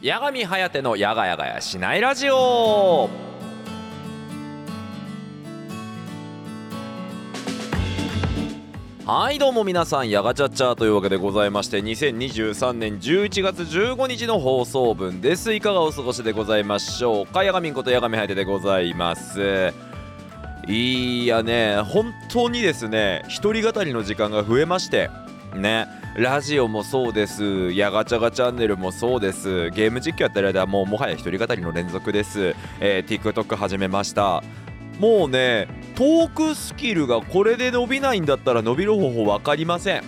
八神颯のやがやがやしないラジオ。はいどうも皆さんやがちゃっちゃというわけでございまして2023年11月15日の放送分です。いかがお過ごしでございましょうか？やがみんことやがみはやてでございます。いやね本当にですね一人語りの時間が増えましてね。ラジオもそうです。やがちゃがチャンネルもそうです。ゲーム実況やってる間はもうもはや一人語りの連続です、えー TikTok 始めました。もうねトークスキルがこれで伸びないんだったら伸びる方法分かりません。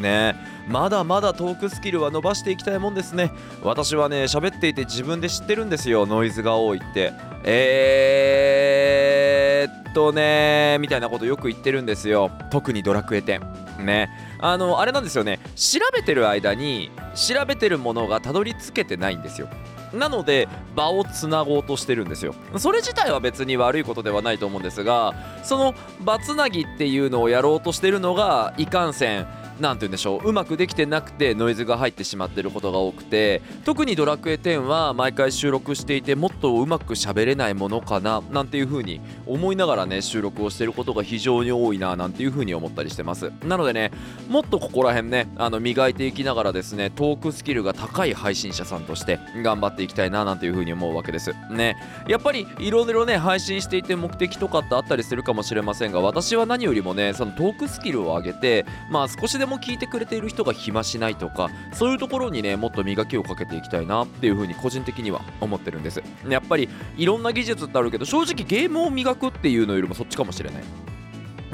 ね。まだまだトークスキルは伸ばしていきたいもんですね。私はね喋っていて自分で知ってるんですよ。ノイズが多いって。えーっとねみたいなことよく言ってるんですよ。特にドラクエ10ね。あのあれなんですよね。調べてる間に調べてるものがたどり着けてないんですよ。なので場をつなごうとしてるんですよ。それ自体は別に悪いことではないと思うんですがその場つなぎっていうのをやろうとしてるのがいかんせんなんて言うんでしょううまくできてなくてノイズが入ってしまってることが多くて特に「ドラクエ10」は毎回収録していてもっとうまく喋れないものかななんていう風に思いながらね収録をしてることが非常に多いななんていう風に思ったりしてます。なのでねもっとここら辺ねあの磨いていきながらですねトークスキルが高い配信者さんとして頑張っていきたいななんていう風に思うわけです。ね。やっぱりいろいろね配信していて目的とかってあったりするかもしれませんが私は何よりもねそのトークスキルを上げてまあ少しでもも聞いてくれている人が暇しないとかそういうところにねもっと磨きをかけていきたいなっていう風に個人的には思ってるんです。やっぱりいろんな技術ってあるけど正直ゲームを磨くっていうのよりもそっちかもしれない。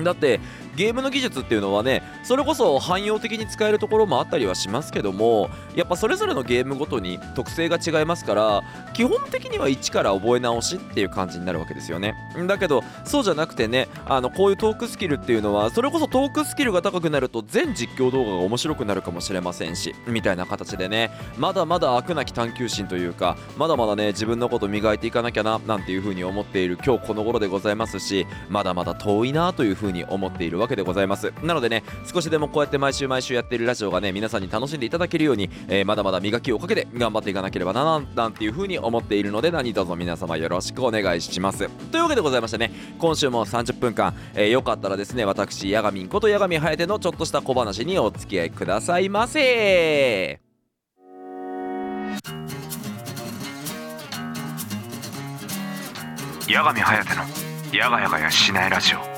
だってゲームの技術っていうのはねそれこそ汎用的に使えるところもあったりはしますけどもやっぱそれぞれのゲームごとに特性が違いますから基本的には一から覚え直しっていう感じになるわけですよね。だけどそうじゃなくてねあのこういうトークスキルっていうのはそれこそトークスキルが高くなると全実況動画が面白くなるかもしれませんしみたいな形でねまだまだ飽くなき探求心というかまだまだね自分のこと磨いていかなきゃななんていう風に思っている今日この頃でございますしまだまだ遠いなという風に思っているわけでございます。なのでね少しでもこうやって毎週毎週やっているラジオがね皆さんに楽しんでいただけるように、えーまだまだ磨きをかけて頑張っていかなければななんていう風に思っているので何卒皆様よろしくお願いします。というわけでございましてね今週も30分間、えーよかったらですね私ヤガミンことヤガミハヤテのちょっとした小話にお付き合いくださいませ。八神颯のやがやがやしないラジオ。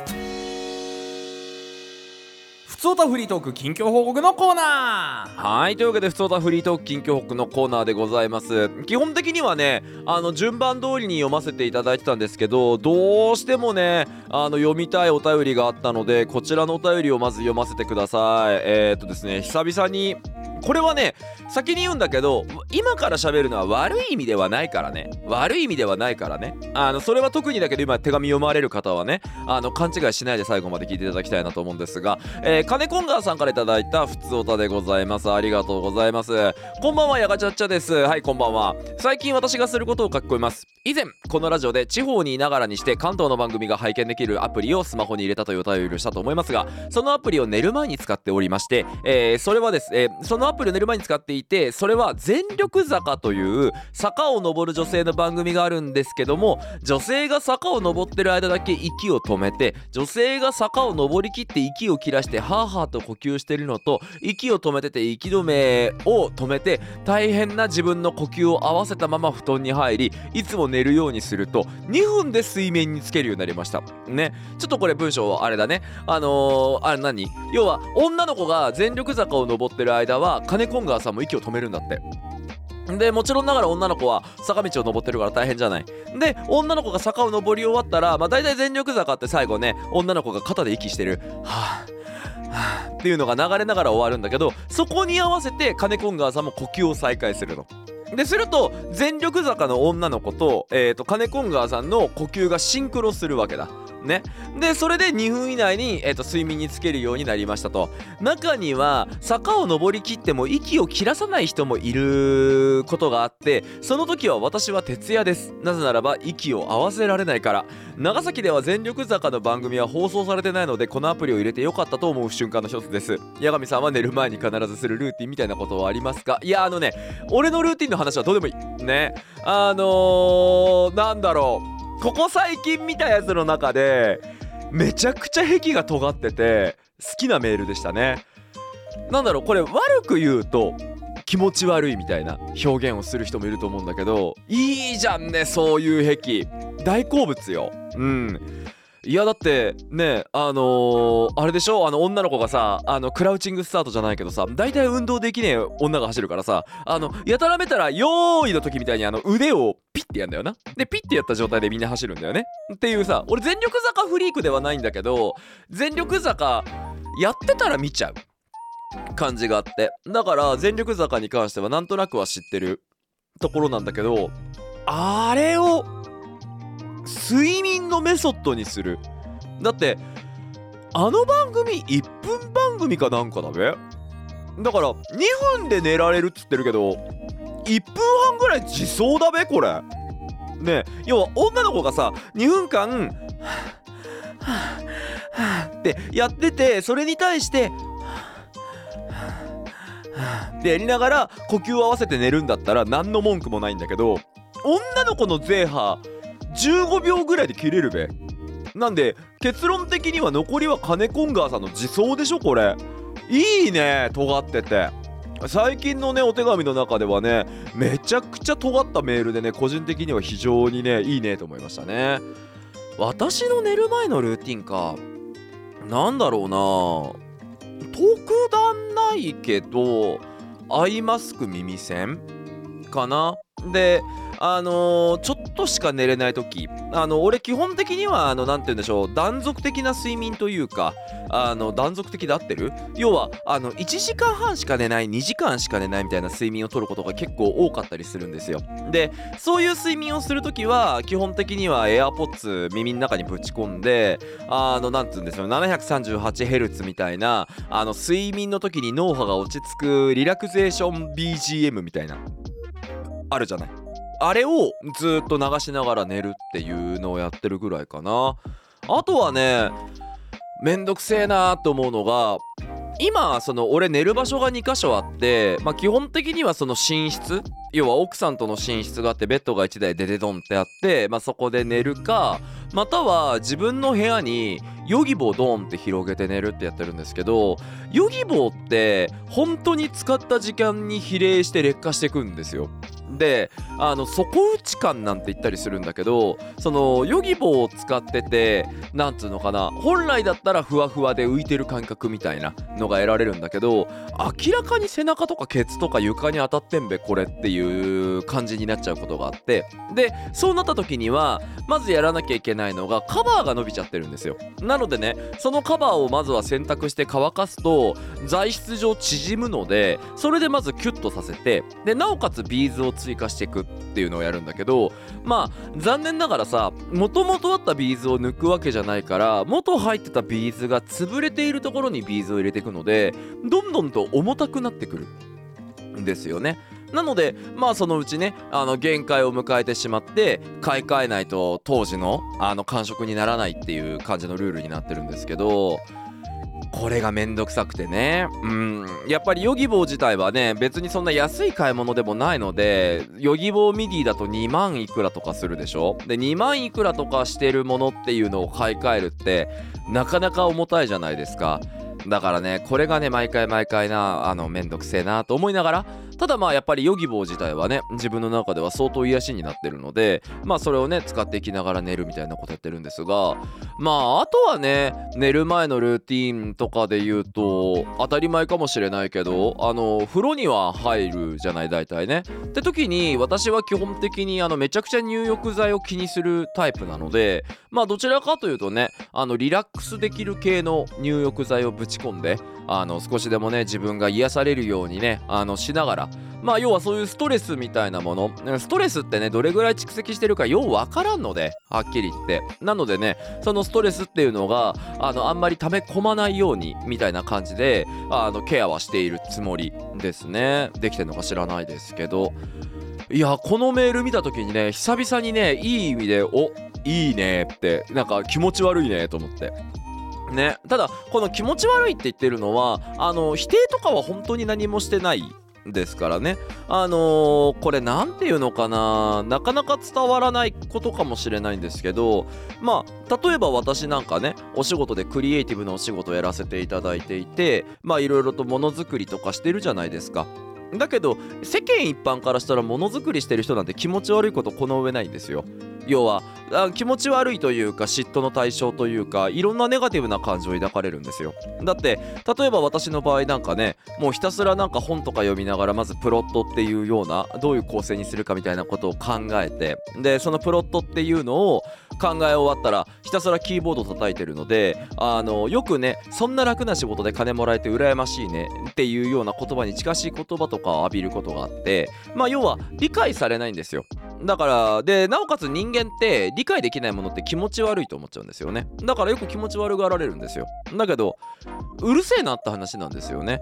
ふつおたフリートーク近況報告のコーナー。はいというわけでふつおたフリートーク近況報告のコーナーでございます。基本的にはねあの順番通りに読ませていただいてたんですけどどうしてもねあの読みたいお便りがあったのでこちらのお便りをまず読ませてください。えー、っとですね久々にこれはね先に言うんだけど今から喋るのは悪い意味ではないからね。悪い意味ではないからね。あのそれは特にだけど今手紙読まれる方はねあの勘違いしないで最後まで聞いていただきたいなと思うんですが、えー、金コンガーさんからいただいたふつおたでございます。ありがとうございます。こんばんはやがちゃっちゃです。はいこんばんは。最近私がすることを書き込みます。以前このラジオで地方にいながらにして関東の番組が拝見できるアプリをスマホに入れたというお便りをしたと思いますがそのアプリを寝る前に使っておりまして、えーそれはですね、えーそのアプリを寝る前に使っていてそれは全力坂という坂を登る女性の番組があるんですけども女性が坂を登ってる間だけ息を止めて女性が坂を登りきって息を切らしてハーハーと呼吸してるのと息を止めてて息止めを止めて大変な自分の呼吸を合わせたまま布団に入りいつも寝るようにすると2分で水面につけるようになりました。ね。ちょっとこれ文章あれだね。あのー、あれ何？要は女の子が全力坂を登ってる間はカネコンガーさんも息を止めるんだって。でもちろんながら女の子は坂道を登ってるから大変じゃない。で女の子が坂を登り終わったらまあ大体全力坂って最後ね女の子が肩で息してる。はあはあっていうのが流れながら終わるんだけどそこに合わせてカネコンガーさんも呼吸を再開するの。ですると全力坂の女の子と,、えー、とカネコンガーさんの呼吸がシンクロするわけだ。ね。でそれで2分以内に、えー、と睡眠につけるようになりましたと。中には坂を登りきっても息を切らさない人もいることがあってその時は私は徹夜です。なぜならば息を合わせられないから。長崎では全力坂の番組は放送されてないのでこのアプリを入れてよかったと思う瞬間の一つです。八神さんは寝る前に必ずするルーティンみたいなことはありますかいやあのね俺のルーティンの話はどうでもいい。ね。あのー、なんだろう。ここ最近見たやつの中でめちゃくちゃ壁が尖ってて好きなメールでしたね。なんだろうこれ悪く言うと気持ち悪いみたいな表現をする人もいると思うんだけどいいじゃんねそういう癖。大好物よ。うん。いやだってねあのー、あれでしょ？あの女の子がさあのクラウチングスタートじゃないけどさ大体運動できねえ女が走るからさあのやたらめたら「よーい!」の時みたいにあの腕をピッてやんだよな。でピッてやった状態でみんな走るんだよね。っていうさ俺全力坂フリークではないんだけど全力坂やってたら見ちゃう感じがあって。だから全力坂に関してはなんとなくは知ってるところなんだけどあれを睡眠のメソッドにする。だってあの番組1分番組かなんかだべ。だから2分で寝られるっつってるけど1分半ぐらい自走だべこれ。ね要は女の子がさ2分間ってやっててそれに対してってやりながら呼吸を合わせて寝るんだったら何の文句もないんだけど女の子のゼーハ15秒ぐらいで切れるべ。なんで結論的には残りはカネコンガーさんの自走でしょこれ。いいね尖ってて。最近のねお手紙の中ではねめちゃくちゃ尖ったメールでね個人的には非常にねいいねと思いましたね。私の寝る前のルーティンか。なんだろうな。特段ないけどアイマスク耳栓かな。であのー、ちょっとしか寝れない時。あの俺基本的にはあの何て言うんでしょう。断続的な睡眠というかあの断続的で合ってる？要はあの1時間半しか寝ない2時間しか寝ないみたいな睡眠をとることが結構多かったりするんですよ。でそういう睡眠をする時は基本的には AirPods 耳の中にぶち込んであの何て言うんですよ 738Hz みたいなあの睡眠の時に脳波が落ち着くリラクゼーション BGM みたいなあるじゃない。あれをずっと流しながら寝るっていうのをやってるぐらいかな。あとはねめんどくせえなーと思うのが今その俺寝る場所が2箇所あってまあ基本的にはその寝室要は奥さんとの寝室があってベッドが1台デデドンってあってまあそこで寝るかまたは自分の部屋にヨギボードンって広げて寝るってやってるんですけどヨギボーって本当に使った時間に比例して劣化していくんですよ。であの底打ち感なんて言ったりするんだけどそのヨギボーを使っててなんつうのかな本来だったらふわふわで浮いてる感覚みたいなのが得られるんだけど明らかに背中とかケツとか床に当たってんべこれっていう感じになっちゃうことがあってでそうなった時にはまずやらなきゃいけないのがカバーが伸びちゃってるんですよ。なのでねそのカバーをまずは洗濯して乾かすと材質上縮むのでそれでまずキュッとさせてでなおかつビーズを追加していくっていうのをやるんだけどまあ残念ながらさもともとあったビーズを抜くわけじゃないから元入ってたビーズが潰れているところにビーズを入れていくのでどんどんと重たくなってくるんですよね。なのでまあそのうちねあの限界を迎えてしまって買い替えないと当時のあの感触にならないっていう感じのルールになってるんですけどこれがめんどくさくてね。うん。やっぱりヨギボー自体はね別にそんな安い買い物でもないのでヨギボーミディだと2万いくらとかするでしょ？で2万いくらとかしてるものっていうのを買い替えるってなかなか重たいじゃないですか。だからねこれがね毎回毎回なあのめんどくせえなと思いながらただまあやっぱりヨギボー自体はね自分の中では相当癒しになってるのでまあそれをね使っていきながら寝るみたいなことやってるんですがまああとはね寝る前のルーティンとかで言うと当たり前かもしれないけどあの風呂には入るじゃない大体ね。って時に私は基本的にあのめちゃくちゃ入浴剤を気にするタイプなのでまあどちらかというとねあのリラックスできる系の入浴剤をぶち込んであの少しでもね自分が癒されるようにねあのしながら。まあ要はそういうストレスみたいなもの。ストレスってねどれぐらい蓄積してるかようわからんのではっきり言って。なのでねそのストレスっていうのがあのあんまり溜め込まないようにみたいな感じであのケアはしているつもりですね。できてるのか知らないですけど。いやこのメール見た時にね久々にねいい意味でおいいねってなんか気持ち悪いねと思って。ね。ただこの気持ち悪いって言ってるのはあの否定とかは本当に何もしてないですからね。あのー、これ何て言うのかな。なかなか伝わらないことかもしれないんですけどまあ例えば私なんかねお仕事でクリエイティブのお仕事をやらせていただいていてまあいろいろとものづくりとかしてるじゃないですか。だけど世間一般からしたらものづくりしてる人なんて気持ち悪いことこの上ないんですよ。要はあ気持ち悪いというか嫉妬の対象というかいろんなネガティブな感情を抱かれるんですよ。だって例えば私の場合なんかねもうひたすらなんか本とか読みながらまずプロットっていうようなどういう構成にするかみたいなことを考えてでそのプロットっていうのを考え終わったらひたすらキーボード叩いてるのであのよくねそんな楽な仕事で金もらえて羨ましいねっていうような言葉に近しい言葉とかを浴びることがあってまあ要は理解されないんですよ。だからでなおかつ人間って理解できないものって気持ち悪いと思っちゃうんですよね。だからよく気持ち悪がられるんですよ。だけどうるせえなって話なんですよね。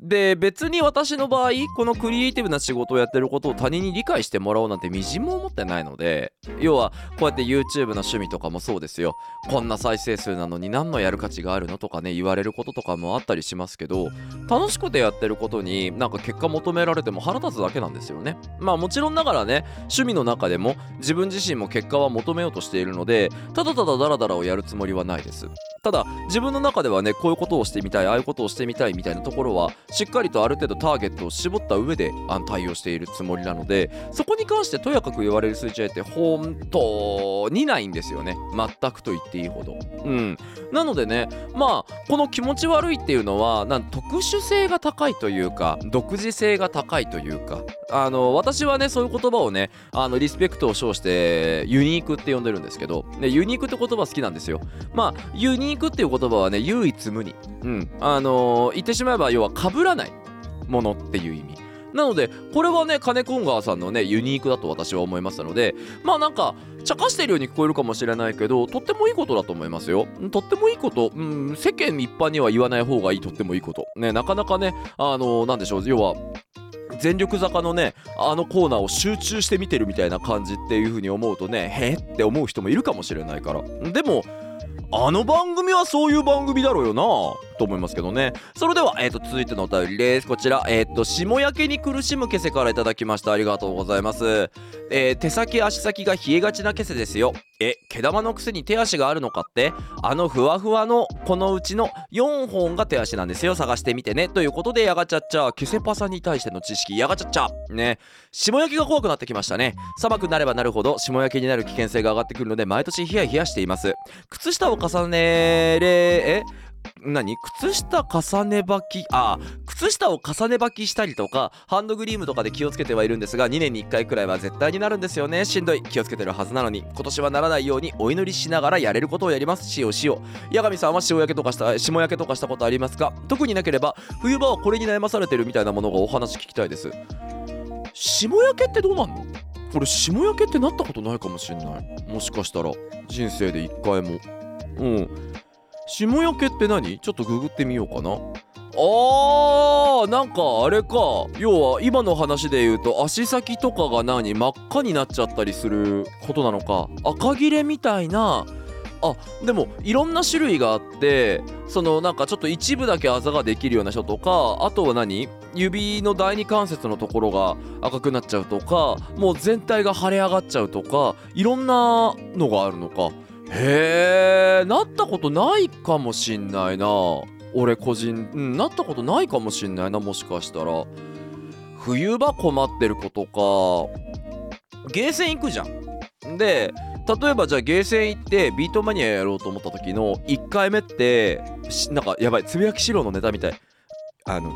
で別に私の場合このクリエイティブな仕事をやってることを他人に理解してもらおうなんてみじんも思ってないので要はこうやって YouTube の趣味とかもそうですよ。こんな再生数なのに何のやる価値があるのとかね言われることとかもあったりしますけど楽しくてやってることになんか結果求められても腹立つだけなんですよね。まあもちろんながらね趣味の中でも自分自身も結果は求めようとしているのでただただダラダラをやるつもりはないです。ただ自分の中ではねこういうことをしてみたいああいうことをしてみたいみたいなところはしっかりとある程度ターゲットを絞った上であの対応しているつもりなのでそこに関してとやかく言われる数値って本当にないんですよね。全くと言っていいほど。うん。なのでねまあこの気持ち悪いっていうのはなん特殊性が高いというか独自性が高いというかあの私はねそういう言葉をねあのリスペクトを称してユニークって呼んでるんですけど、ね、ユニークって言葉好きなんですよ。まあユニークっていう言葉はね唯一無二。うん。あの、言ってしまえば要は被らないものっていう意味。なのでこれはね金コンガーさんのねユニークだと私は思いましたのでまあなんか茶化してるように聞こえるかもしれないけどとってもいいことだと思いますよ。とってもいいこと。うん世間一般には言わない方がいい。とってもいいこと。ねなかなかねあのなんでしょう。要は全力坂のねあのコーナーを集中して見てるみたいな感じっていう風に思うとねへって思う人もいるかもしれないから。でもあの番組はそういう番組だろうよな。と思いますけどね。それでは、えーと、続いてのお便りです。こちらえっ、ー、と霜焼けに苦しむケセからいただきました。ありがとうございます、えー、手先足先が冷えがちなケセですよ。え毛玉のくせに手足があるのかって？あのふわふわのこのうちの4本が手足なんですよ。探してみてね。ということでやがちゃっちゃケセパサに対しての知識やがちゃっちゃ。ね。霜焼けが怖くなってきましたね。寒くなればなるほど霜焼けになる危険性が上がってくるので毎年ヒヤヒヤしています。靴下を重ねれえ？何？靴下重ね履き？あ靴下を重ね履きしたりとかハンドグリームとかで気をつけてはいるんですが2年に1回くらいは絶対になるんですよね。しんどい。気をつけてるはずなのに今年はならないようにお祈りしながらやれることをやります。しおしお八神さんは塩焼けとかした霜焼けとかしたことありますか？特になければ冬場はこれに悩まされてるみたいなものがお話聞きたいです。霜焼けってどうなんの？これ霜焼けってなったことないかもしんない。もしかしたら人生で1回も。うん。霜焼けって何？ちょっとググってみようかな。あーなんかあれか。要は今の話で言うと足先とかが何？真っ赤になっちゃったりすることなのか。赤切れみたいな。あでもいろんな種類があってそのなんかちょっと一部だけあざができるような人とかあとは何？指の第二関節のところが赤くなっちゃうとかもう全体が腫れ上がっちゃうとかいろんなのがあるのか。へえなったことないかもしんないな。俺個人、うん、なったことないかもしんないなもしかしたら。冬場困ってる子とか。ゲーセン行くじゃん。で例えばじゃあゲーセン行ってビートマニアやろうと思った時の1回目ってなんかやばいつぶやきしろのネタみたい。あの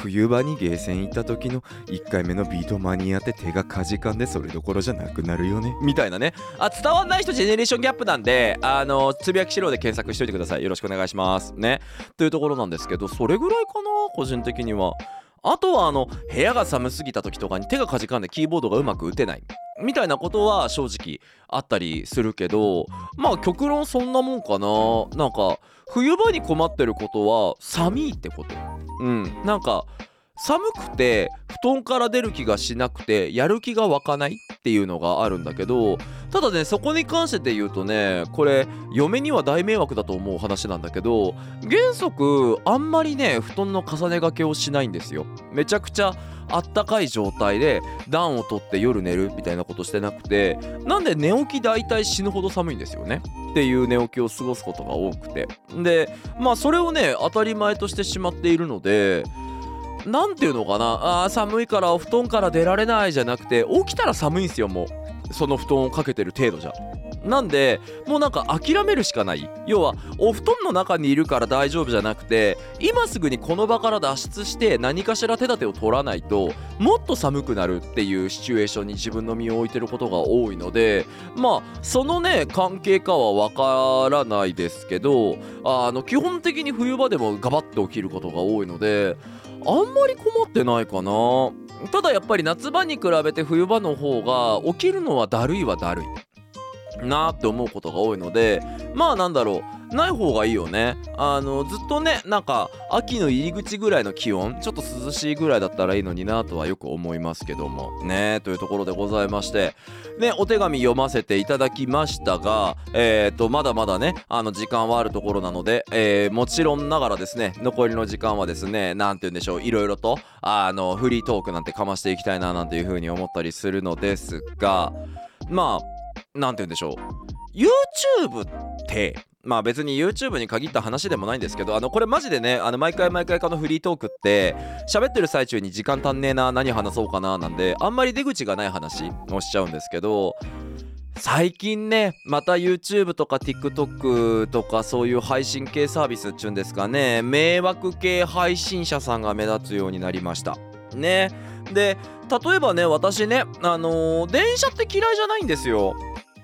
冬場にゲーセン行った時の1回目のビートマニアって手がかじかんでそれどころじゃなくなるよね。みたいなね。あ伝わんない人ジェネレーションギャップなんであのつぶやきしろで検索しといてください。よろしくお願いします。ね。というところなんですけどそれぐらいかな個人的には。あとはあの部屋が寒すぎた時とかに手がかじかんでキーボードがうまく打てない。みたいなことは正直あったりするけどまあ極論そんなもんかな。なんか冬場に困ってることは寒いってこと。うん。なんか寒くて布団から出る気がしなくてやる気が湧かないっていうのがあるんだけどただねそこに関してで言うとねこれ嫁には大迷惑だと思う話なんだけど原則あんまりね布団の重ね掛けをしないんですよ。めちゃくちゃあったかい状態で暖を取って夜寝るみたいなことしてなくてなんで寝起き大体死ぬほど寒いんですよね。っていう寝起きを過ごすことが多くて。でまあそれをね当たり前としてしまっているので何ていうのかな？あ寒いからお布団から出られないじゃなくて起きたら寒いんすよもう。その布団をかけてる程度じゃ。なんでもうなんか諦めるしかない。要はお布団の中にいるから大丈夫じゃなくて今すぐにこの場から脱出して何かしら手立てを取らないともっと寒くなるっていうシチュエーションに自分の身を置いてることが多いのでまあそのね関係かはわからないですけどあの基本的に冬場でもガバッと起きることが多いのであんまり困ってないかな。ただやっぱり夏場に比べて冬場の方が起きるのはだるいはだるいなーって思うことが多いのでまあなんだろう。ない方がいいよね。あのずっとねなんか秋の入り口ぐらいの気温ちょっと涼しいぐらいだったらいいのになとはよく思いますけども。ねというところでございまして。ねお手紙読ませていただきましたがえっ、とまだまだねあの時間はあるところなので、えーもちろんながらですね残りの時間はですねなんて言うんでしょういろいろとあのフリートークなんてかましていきたいななんていう風に思ったりするのですがまあなんて言うんでしょう。YouTube ってまあ別に YouTube に限った話でもないんですけどあのこれマジでねあの毎回毎回このフリートークって喋ってる最中に時間足んねえな何話そうかななんであんまり出口がない話をしちゃうんですけど最近ねまた YouTube とか TikTok とかそういう配信系サービスっちゅうんですかね迷惑系配信者さんが目立つようになりました。ね。で例えばね私ねあのー電車って嫌いじゃないんですよ。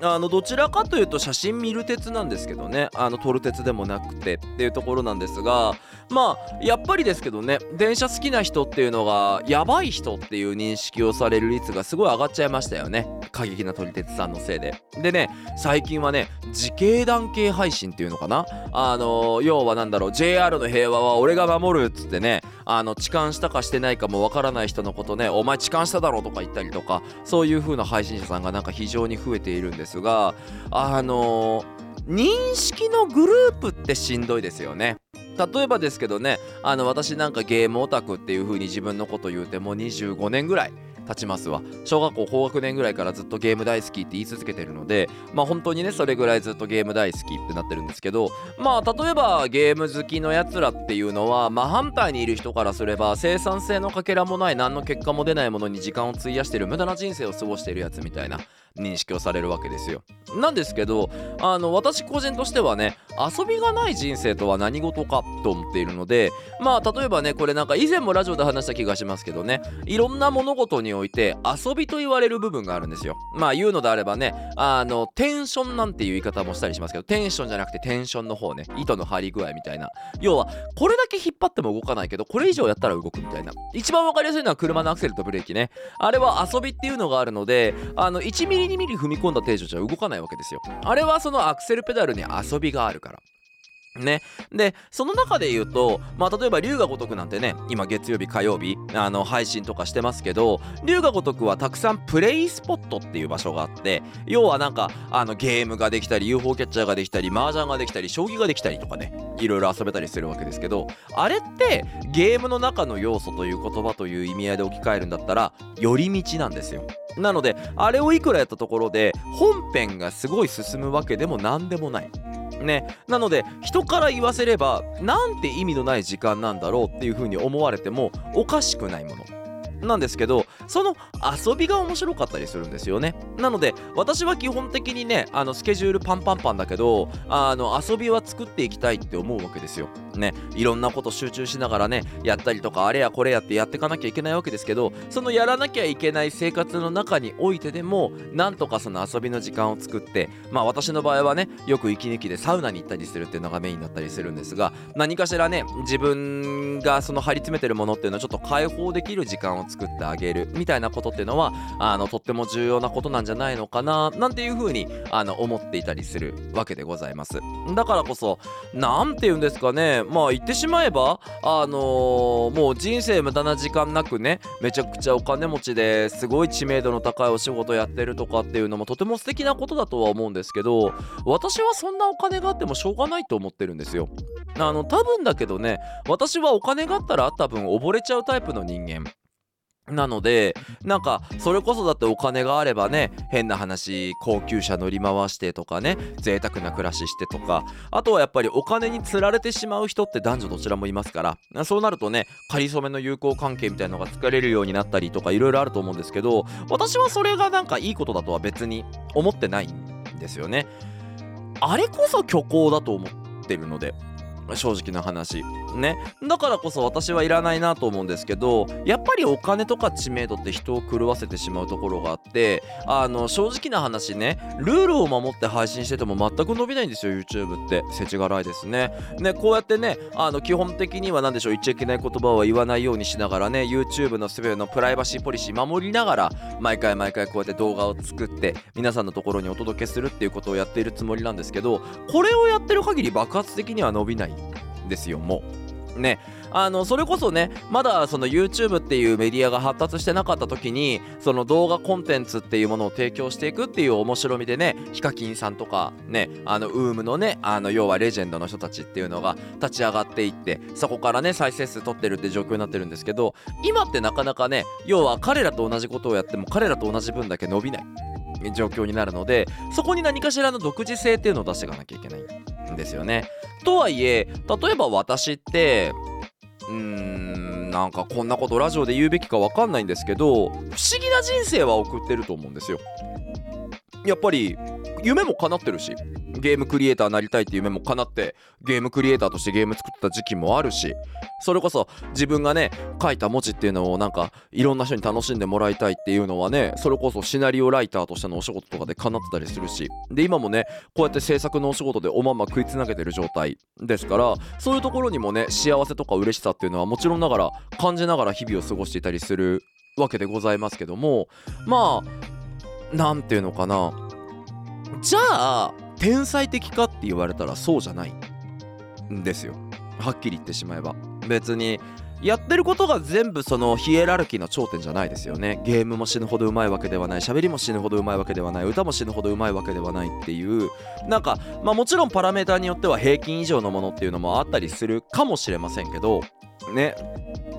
あのどちらかというと写真見る鉄なんですけどね。あの撮る鉄でもなくてっていうところなんですがまあやっぱりですけどね電車好きな人っていうのがやばい人っていう認識をされる率がすごい上がっちゃいましたよね。過激な撮り鉄さんのせいで。でね最近はね自警団系配信っていうのかな？あの要はなんだろう JR の平和は俺が守るっつってねあの痴漢したかしてないかもわからない人のことねお前痴漢しただろとか言ったりとかそういう風な配信者さんがなんか非常に増えているんですがあの認識のグループってしんどいですよね。例えばですけどねあの私なんかゲームオタクっていう風に自分のこと言うてもう25年ぐらい経ちますわ。小学校高学年ぐらいからずっとゲーム大好きって言い続けてるのでまあ本当にねそれぐらいずっとゲーム大好きってなってるんですけどまあ例えばゲーム好きのやつらっていうのは真反対にいる人からすれば生産性のかけらもない何の結果も出ないものに時間を費やしてる無駄な人生を過ごしてるやつみたいな。認識をされるわけですよ。なんですけどあの私個人としてはね遊びがない人生とは何事かと思っているのでまあ例えばねこれなんか以前もラジオで話した気がしますけどねいろんな物事において遊びと言われる部分があるんですよ。まあ言うのであればねあのテンションなんていう言い方もしたりしますけどテンションじゃなくてテンションの方ね糸の張り具合みたいな。要はこれだけ引っ張っても動かないけどこれ以上やったら動くみたいな。一番わかりやすいのは車のアクセルとブレーキね。あれは遊びっていうのがあるのであの1ミリ2ミリ踏み込んだ程度じゃ動かないわけですよ。あれはそのアクセルペダルに遊びがあるから。ね。で、その中で言うと、まあ、例えば、龍が如くなんてね、今月曜日、火曜日、あの、配信とかしてますけど、龍が如くはたくさんプレイスポットっていう場所があって、要はなんか、あの、ゲームができたり、UFO キャッチャーができたり、麻雀ができたり、将棋ができたりとかね、いろいろ遊べたりするわけですけど、あれって、ゲームの中の要素という言葉という意味合いで置き換えるんだったら、寄り道なんですよ。なので、あれをいくらやったところで、本編がすごい進むわけでもなんでもない。ね、なので人から言わせればなんて意味のない時間なんだろうっていうふうに思われてもおかしくないもの。なんですけどその遊びが面白かったりするんですよね。なので私は基本的にねあのスケジュールパンパンパンだけどあの遊びは作っていきたいって思うわけですよ。ねいろんなこと集中しながらねやったりとかあれやこれやってやっていかなきゃいけないわけですけどそのやらなきゃいけない生活の中においてでもなんとかその遊びの時間を作ってまあ私の場合はねよく息抜きでサウナに行ったりするっていうのがメインだったりするんですが何かしらね自分がその張り詰めてるものっていうのをちょっと解放できる時間を作ってあげるみたいなことっていうのはあのとっても重要なことなんじゃないのかななんていうふうにあの思っていたりするわけでございます。だからこそ何て言うんですかねまあ言ってしまえばあのーもう人生無駄な時間なくねめちゃくちゃお金持ちですごい知名度の高いお仕事やってるとかっていうのもとても素敵なことだとは思うんですけど私はそんなお金があってもしょうがないと思ってるんですよ。あの多分だけどね私はお金があったらあった分溺れちゃうタイプの人間。なのでなんかそれこそだってお金があればね変な話高級車乗り回してとかね贅沢な暮らししてとかあとはやっぱりお金につられてしまう人って男女どちらもいますからそうなるとね仮初めの友好関係みたいのが作れるようになったりとかいろいろあると思うんですけど私はそれがなんかいいことだとは別に思ってないんですよね。あれこそ虚構だと思ってるので正直な話。ね。だからこそ私はいらないなと思うんですけどやっぱりお金とか知名度って人を狂わせてしまうところがあってあの正直な話ねルールを守って配信してても全く伸びないんですよ YouTube って。世知辛いですね。ねこうやってねあの基本的には何でしょう言っちゃいけない言葉は言わないようにしながらね YouTube の全てのプライバシーポリシー守りながら毎回毎回こうやって動画を作って皆さんのところにお届けするっていうことをやっているつもりなんですけどこれをやってる限り爆発的には伸びないんですよもう。ね。あのそれこそねまだその YouTube っていうメディアが発達してなかった時にその動画コンテンツっていうものを提供していくっていう面白みでねヒカキンさんとかねあのウームのねあの要はレジェンドの人たちっていうのが立ち上がっていってそこからね再生数取ってるって状況になってるんですけど今ってなかなかね要は彼らと同じことをやっても彼らと同じ分だけ伸びない。状況になるのでそこに何かしらの独自性っていうのを出していかなきゃいけないんですよね。とはいえ例えば私ってうーんなんかこんなことラジオで言うべきかわかんないんですけど不思議な人生は送ってると思うんですよ。やっぱり夢も叶ってるしゲームクリエイターになりたいっていう夢も叶ってゲームクリエイターとしてゲーム作ってた時期もあるしそれこそ自分がね書いた文字っていうのをなんかいろんな人に楽しんでもらいたいっていうのはねそれこそシナリオライターとしてのお仕事とかで叶ってたりするしで今もねこうやって制作のお仕事でおまんま食いつなげてる状態。ですからそういうところにもね幸せとか嬉しさっていうのはもちろんながら感じながら日々を過ごしていたりするわけでございますけどもまあなんていうのかな。じゃあ天才的かって言われたらそうじゃないんですよ。はっきり言ってしまえば。別にやってることが全部そのヒエラルキーの頂点じゃないですよね。ゲームも死ぬほどうまいわけではない喋りも死ぬほどうまいわけではない歌も死ぬほどうまいわけではないっていうなんかまあもちろんパラメーターによっては平均以上のものっていうのもあったりするかもしれませんけどね。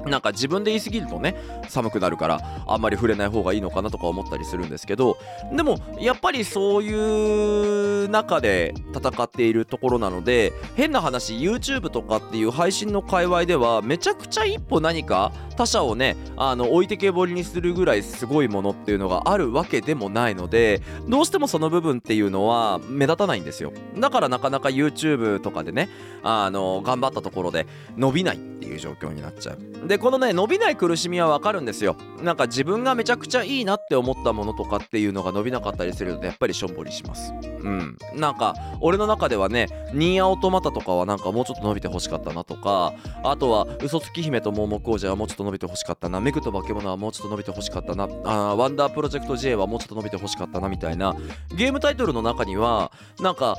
なんか自分で言い過ぎるとね寒くなるからあんまり触れない方がいいのかなとか思ったりするんですけどでもやっぱりそういう中で戦っているところなので変な話 YouTube とかっていう配信の界隈ではめちゃくちゃ一歩何か他者をねあの置いてけぼりにするぐらいすごいものっていうのがあるわけでもないのでどうしてもその部分っていうのは目立たないんですよ。だからなかなか YouTube とかでねあの頑張ったところで伸びない。っていう状況になっちゃう。でこのね伸びない苦しみはわかるんですよ。なんか自分がめちゃくちゃいいなって思ったものとかっていうのが伸びなかったりするとやっぱりしょんぼりします。うん。なんか俺の中ではねニーアオトマタとかはなんかもうちょっと伸びてほしかったなとかあとは嘘つき姫と桃子王者はもうちょっと伸びてほしかったなメグと化け物はもうちょっと伸びてほしかったなあーワンダープロジェクト J はもうちょっと伸びてほしかったなみたいなゲームタイトルの中にはなんか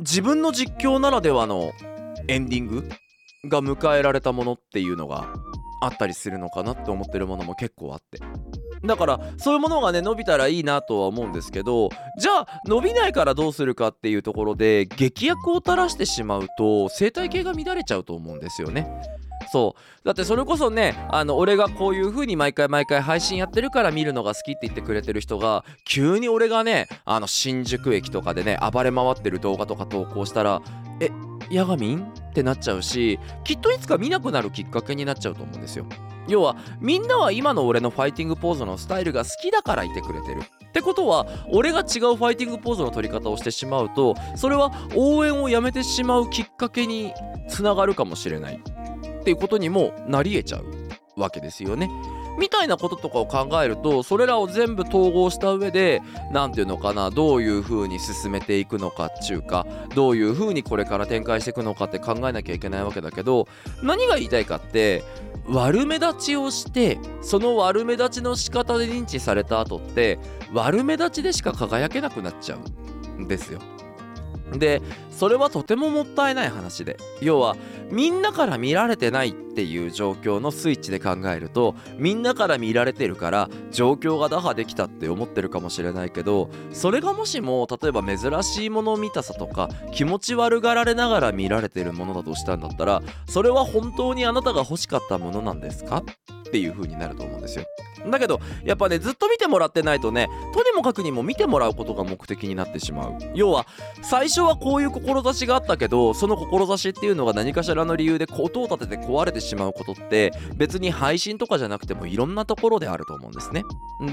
自分の実況ならではのエンディングが迎えられたものっていうのがあったりするのかなって思ってるものも結構あってだからそういうものがね伸びたらいいなとは思うんですけどじゃあ伸びないからどうするかっていうところで劇薬を垂らしてしまうと生態系が乱れちゃうと思うんですよね。そうだってそれこそねあの俺がこういう風に毎回毎回配信やってるから見るのが好きって言ってくれてる人が急に俺がねあの新宿駅とかでね暴れ回ってる動画とか投稿したらえヤガミンってなっちゃうしきっといつか見なくなるきっかけになっちゃうと思うんですよ。要はみんなは今の俺のファイティングポーズのスタイルが好きだからいてくれてる。ってことは俺が違うファイティングポーズの取り方をしてしまうとそれは応援をやめてしまうきっかけにつながるかもしれない。っていうことにもなり得ちゃうわけですよね。みたいなこととかを考えるとそれらを全部統合した上で何て言うのかなどういう風に進めていくのかっちゅうかどういう風にこれから展開していくのかって考えなきゃいけないわけだけど何が言いたいかって悪目立ちをしてその悪目立ちの仕方で認知された後って悪目立ちでしか輝けなくなっちゃうんですよ。でそれはとてももったいない話で。要はみんなから見られてないっていう状況のスイッチで考えるとみんなから見られてるから状況が打破できたって思ってるかもしれないけどそれがもしも例えば珍しいものを見たさとか気持ち悪がられながら見られてるものだとしたんだったらそれは本当にあなたが欲しかったものなんですか？っていう風になると思うんですよ。だけどやっぱねずっと見てもらってないとねとにもかくにも見てもらうことが目的になってしまう要は最初はこういう志があったけどその志っていうのが何かしらの理由で音を立てて壊れてしまうことって別に配信とかじゃなくてもいろんなところであると思うんですね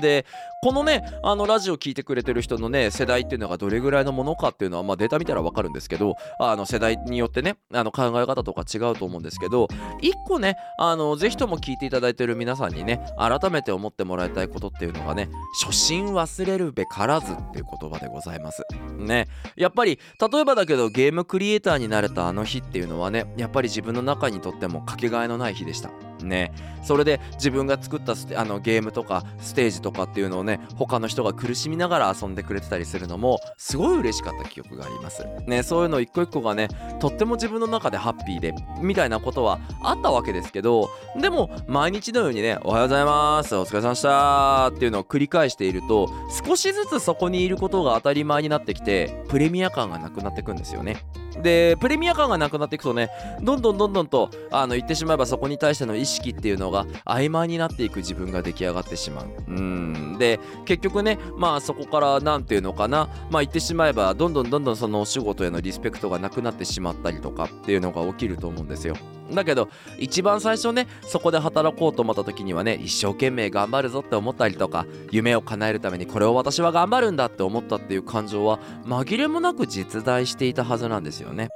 でこのねあのラジオ聞いてくれてる人のね世代っていうのがどれぐらいのものかっていうのはまあデータ見たらわかるんですけどあの世代によってねあの考え方とか違うと思うんですけど一個ねあのぜひとも聞いていただいててる皆さんにね改めて思ってもらいたいことっていうのがね初心忘れるべからずっていう言葉でございます。ね。やっぱり例えばだけどゲームクリエイターになれたあの日っていうのはねやっぱり自分の中にとってもかけがえのない日でした。ね。それで自分が作ったあのゲームとかステージとかっていうのをね他の人が苦しみながら遊んでくれてたりするのもすごい嬉しかった記憶があります。ねそういうの一個一個がねとっても自分の中でハッピーでみたいなことはあったわけですけどでも毎日のようにねおはようございますお疲れ様でしたっていうのを繰り返していると少しずつそこにいることが当たり前になってきてプレミア感がなくなってくんですよね。でプレミア感がなくなっていくとねどんどんどんどんとあの言ってしまえばそこに対しての意識っていうのが曖昧になっていく自分が出来上がってしまう。うん。で結局ねまあそこから何て言うのかな。まあ言ってしまえばどんどんどんどんそのお仕事へのリスペクトがなくなってしまったりとかっていうのが起きると思うんですよ。だけど一番最初ねそこで働こうと思った時にはね一生懸命頑張るぞって思ったりとか夢を叶えるためにこれを私は頑張るんだって思ったっていう感情は紛れもなく実在していたはずなんですよね。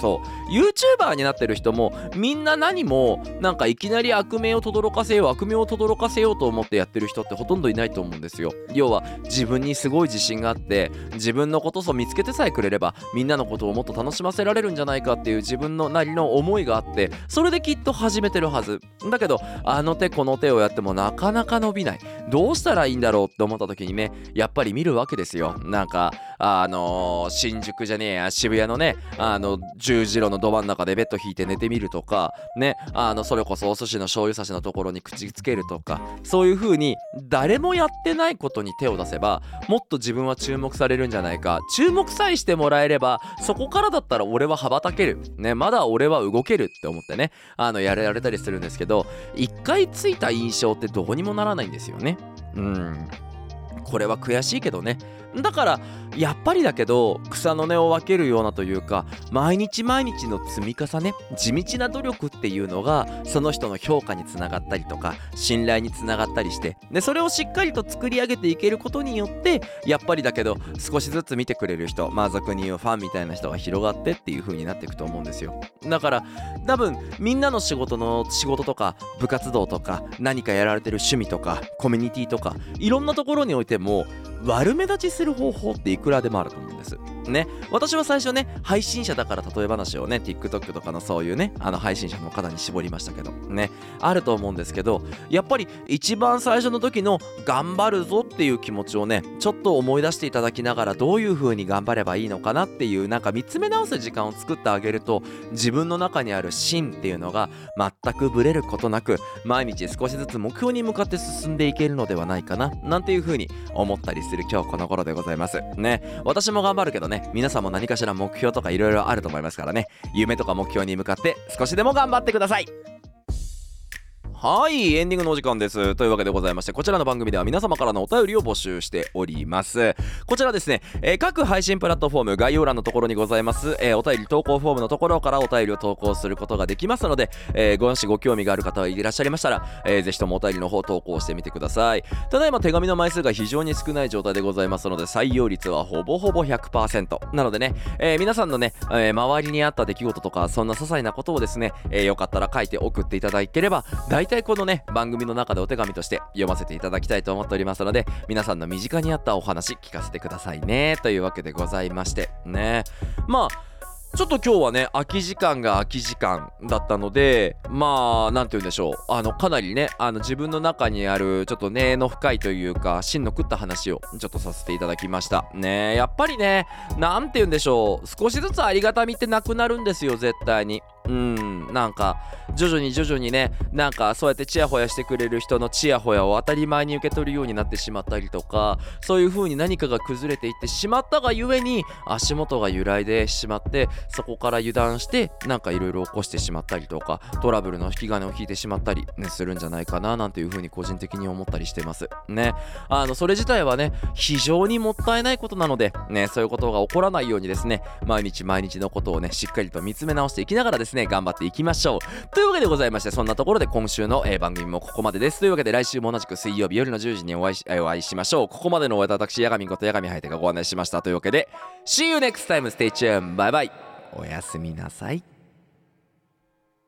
そう。YouTuber になってる人もみんな何もなんかいきなり悪名を轟かせよう悪名を轟かせようと思ってやってる人ってほとんどいないと思うんですよ。要は自分にすごい自信があって自分のことを見つけてさえくれればみんなのことをもっと楽しませられるんじゃないかっていう自分のなりの思いがあってそれできっと始めてるはず。だけどあの手この手をやってもなかなか伸びない。どうしたらいいんだろうって思った時にねやっぱり見るわけですよ。なんかあのー、新宿じゃねえや渋谷のねあの十字路のど真ん中でベッド引いて寝てみるとかねあのそれこそお寿司の醤油差しのところに口つけるとかそういう風に誰もやってないことに手を出せばもっと自分は注目されるんじゃないか。注目さえしてもらえればそこからだったら俺は羽ばたける。ねまだ俺は動けるって思ってねあのやられたりするんですけど一回ついた印象ってどうにもならないんですよね。うん。これは悔しいけどね。だからやっぱりだけど草の根を分けるようなというか毎日毎日の積み重ね地道な努力っていうのがその人の評価につながったりとか信頼につながったりしてでそれをしっかりと作り上げていけることによってやっぱりだけど少しずつ見てくれる人まあ俗に言うファンみたいな人が広がってっていう風になっていくと思うんですよ。だから多分みんなの仕事の仕事とか部活動とか何かやられてる趣味とかコミュニティとかいろんなところにおいても悪目立ちする方法っていくらでもあると思うんです。ね、私は最初ね、配信者だから例え話をね、TikTok とかのそういうね、あの配信者の方に絞りましたけど、ね、あると思うんですけど、やっぱり一番最初の時の頑張るぞっていう気持ちをね、ちょっと思い出していただきながら、どういう風に頑張ればいいのかなっていう、なんか見つめ直す時間を作ってあげると、自分の中にある芯っていうのが全くブレることなく、毎日少しずつ目標に向かって進んでいけるのではないかな、なんていう風に思ったりする今日この頃でございます。ね、私も頑張るけどね、ね皆さんも何かしら目標とかいろいろあると思いますからね。夢とか目標に向かって少しでも頑張ってください。はいエンディングのお時間です。というわけでございましてこちらの番組では皆様からのお便りを募集しております。こちらですね、えー各配信プラットフォーム概要欄のところにございます、えーお便り投稿フォームのところからお便りを投稿することができますので、えーごもしご興味がある方はいらっしゃいましたら、えーぜひともお便りの方投稿してみてください。ただいま手紙の枚数が非常に少ない状態でございますので採用率はほぼほぼ100%なのでね、えー皆さんのね、えー周りにあった出来事とかそんな些細なことをですね、えーよかったら書いて送っていただければ大体このね番組の中でお手紙として読ませていただきたいと思っておりますので皆さんの身近にあったお話聞かせてくださいね。というわけでございまして。ね。まあちょっと今日はね空き時間が空き時間だったのでまあなんて言うんでしょう。あのかなりねあの自分の中にあるちょっと根の深いというか芯の食った話をちょっとさせていただきました。ね。やっぱりねなんて言うんでしょう。少しずつありがたみってなくなるんですよ絶対に。うん。なんか徐々に徐々にねなんかそうやってチヤホヤしてくれる人のチヤホヤを当たり前に受け取るようになってしまったりとかそういう風に何かが崩れていってしまったがゆえに足元が揺らいでしまってそこから油断してなんかいろいろ起こしてしまったりとかトラブルの引き金を引いてしまったり、ね、するんじゃないかななんていう風に個人的に思ったりしてます。ね。あのそれ自体はね非常にもったいないことなのでねそういうことが起こらないようにですね毎日毎日のことをねしっかりと見つめ直していきながらですね頑張っていきましょう。というわけでございましてそんなところで今週の、えー番組もここまでです。というわけで来週も同じく水曜日夜の10時にお会いしえーお会いしましょう。ここまでのお相手は私ヤガミことヤガミハイテがご案内しました。というわけで See you next time. Stay tuned. バイバイおやすみなさい。